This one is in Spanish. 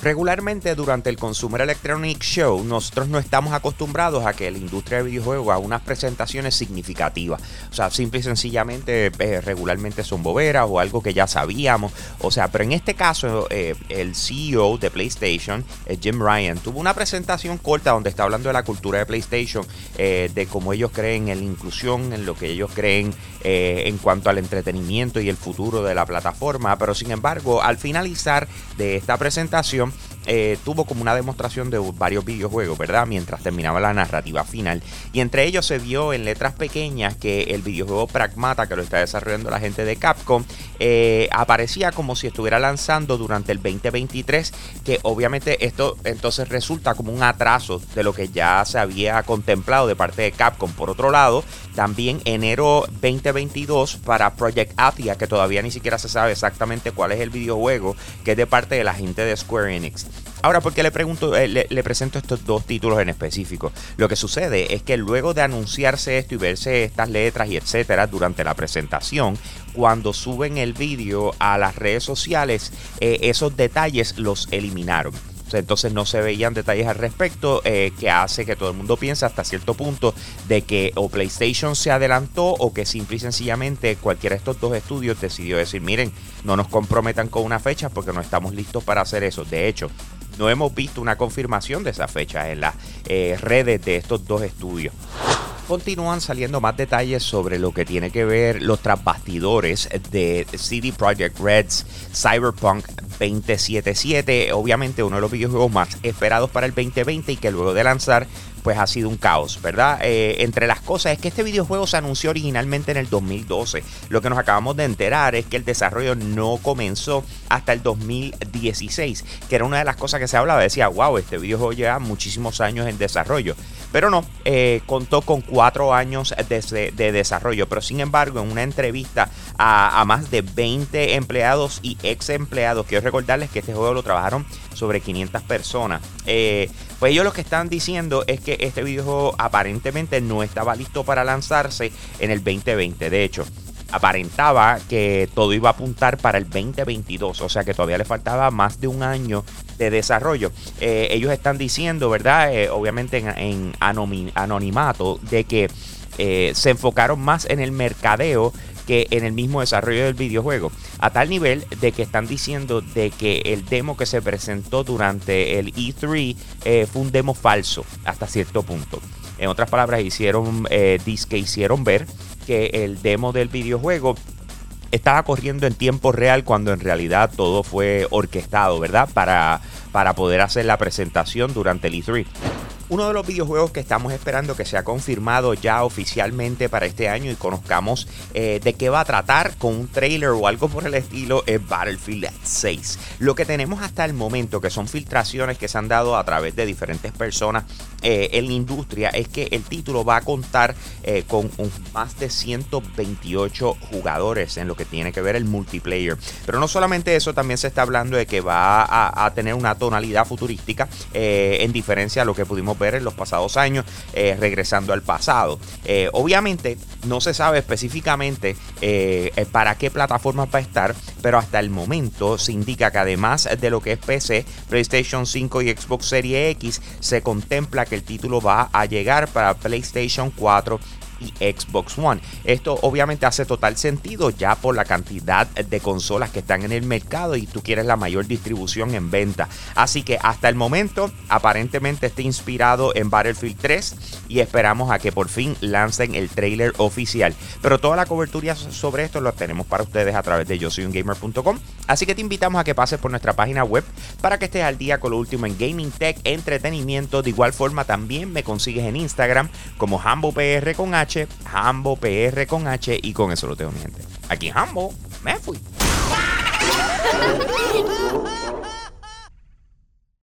Regularmente durante el Consumer Electronic Show nosotros no estamos acostumbrados a que la industria de videojuegos haga unas presentaciones significativas. O sea, simple y sencillamente eh, regularmente son boberas o algo que ya sabíamos. O sea, pero en este caso eh, el CEO de PlayStation, eh, Jim Ryan, tuvo una presentación corta donde está hablando de la cultura de PlayStation, de cómo ellos creen en la inclusión, en lo que ellos creen en cuanto al entretenimiento y el futuro de la plataforma. Pero sin embargo, al finalizar de esta presentación, eh, tuvo como una demostración de varios videojuegos, ¿verdad? Mientras terminaba la narrativa final. Y entre ellos se vio en letras pequeñas que el videojuego Pragmata, que lo está desarrollando la gente de Capcom, eh, aparecía como si estuviera lanzando durante el 2023, que obviamente esto entonces resulta como un atraso de lo que ya se había contemplado de parte de Capcom. Por otro lado, también enero 2022 para Project Athia, que todavía ni siquiera se sabe exactamente cuál es el videojuego, que es de parte de la gente de Square Enix. Ahora, ¿por qué le, pregunto, eh, le, presento estos dos títulos en específico? Lo que sucede es que luego de anunciarse esto y verse estas letras y etcétera durante la presentación, cuando suben el vídeo a las redes sociales, eh, esos detalles los eliminaron. Entonces no se veían detalles al respecto eh, que hace que todo el mundo piense hasta cierto punto de que o PlayStation se adelantó o que simple y sencillamente cualquiera de estos dos estudios decidió decir, miren, no nos comprometan con una fecha porque no estamos listos para hacer eso. De hecho, no hemos visto una confirmación de esa fecha en las eh, redes de estos dos estudios continúan saliendo más detalles sobre lo que tiene que ver los trasbastidores de CD Projekt Red's Cyberpunk 2077. Obviamente uno de los videojuegos más esperados para el 2020 y que luego de lanzar pues ha sido un caos, ¿verdad? Eh, entre las cosas es que este videojuego se anunció originalmente en el 2012. Lo que nos acabamos de enterar es que el desarrollo no comenzó hasta el 2016, que era una de las cosas que se hablaba. Decía, wow, este videojuego lleva muchísimos años en desarrollo. Pero no, eh, contó con cuatro años de, de, desarrollo. Pero sin embargo, en una entrevista a, más de 20 empleados y ex empleados, quiero recordarles que este juego lo trabajaron sobre 500 personas. Eh, pues ellos lo que están diciendo es que este videojuego aparentemente no estaba listo para lanzarse en el 2020. De hecho, aparentaba que todo iba a apuntar para el 2022, o sea que todavía le faltaba más de un año de desarrollo. Eh, ellos están diciendo, ¿verdad? Eh, obviamente en, anonimato, de que eh, se enfocaron más en el mercadeo que en el mismo desarrollo del videojuego. A tal nivel de que están diciendo de que el demo que se presentó durante el E3 fue un demo falso hasta cierto punto. En otras palabras, hicieron, que hicieron ver que el demo del videojuego estaba corriendo en tiempo real cuando en realidad todo fue orquestado, ¿verdad? Para, para poder hacer la presentación durante el E3 uno de los videojuegos que estamos esperando que sea confirmado ya oficialmente para este año y conozcamos eh, de qué va a tratar con un trailer o algo por el estilo es Battlefield 6. Lo que tenemos hasta el momento, que son filtraciones que se han dado a través de diferentes personas eh, en la industria, es que el título va a contar eh, con más de 128 jugadores en lo que tiene que ver el multiplayer. Pero no solamente eso, también se está hablando de que va a, a tener una tonalidad futurística en diferencia a lo que pudimos ver en los pasados años, eh, regresando al pasado. Eh, obviamente no se sabe específicamente eh, para qué plataformas va a estar, pero hasta el momento se indica que además de lo que es PC, PlayStation 5 y Xbox Series X, se contempla que el título va a llegar para PlayStation 4 y Xbox One. Esto obviamente hace total sentido ya por la cantidad de consolas que están en el mercado y tú quieres la mayor distribución en venta. Así que hasta el momento aparentemente está inspirado en Battlefield 3 y esperamos a que por fin lancen el trailer oficial. Pero toda la cobertura sobre esto lo tenemos para ustedes a través de yo soy un gamer.com. Así que te invitamos a que pases por nuestra página web para que estés al día con lo último en gaming tech, entretenimiento. De igual forma también me consigues en Instagram como HamboPR con H Hambo PR con H y con eso lo tengo mi gente. Aquí Hambo, me fui.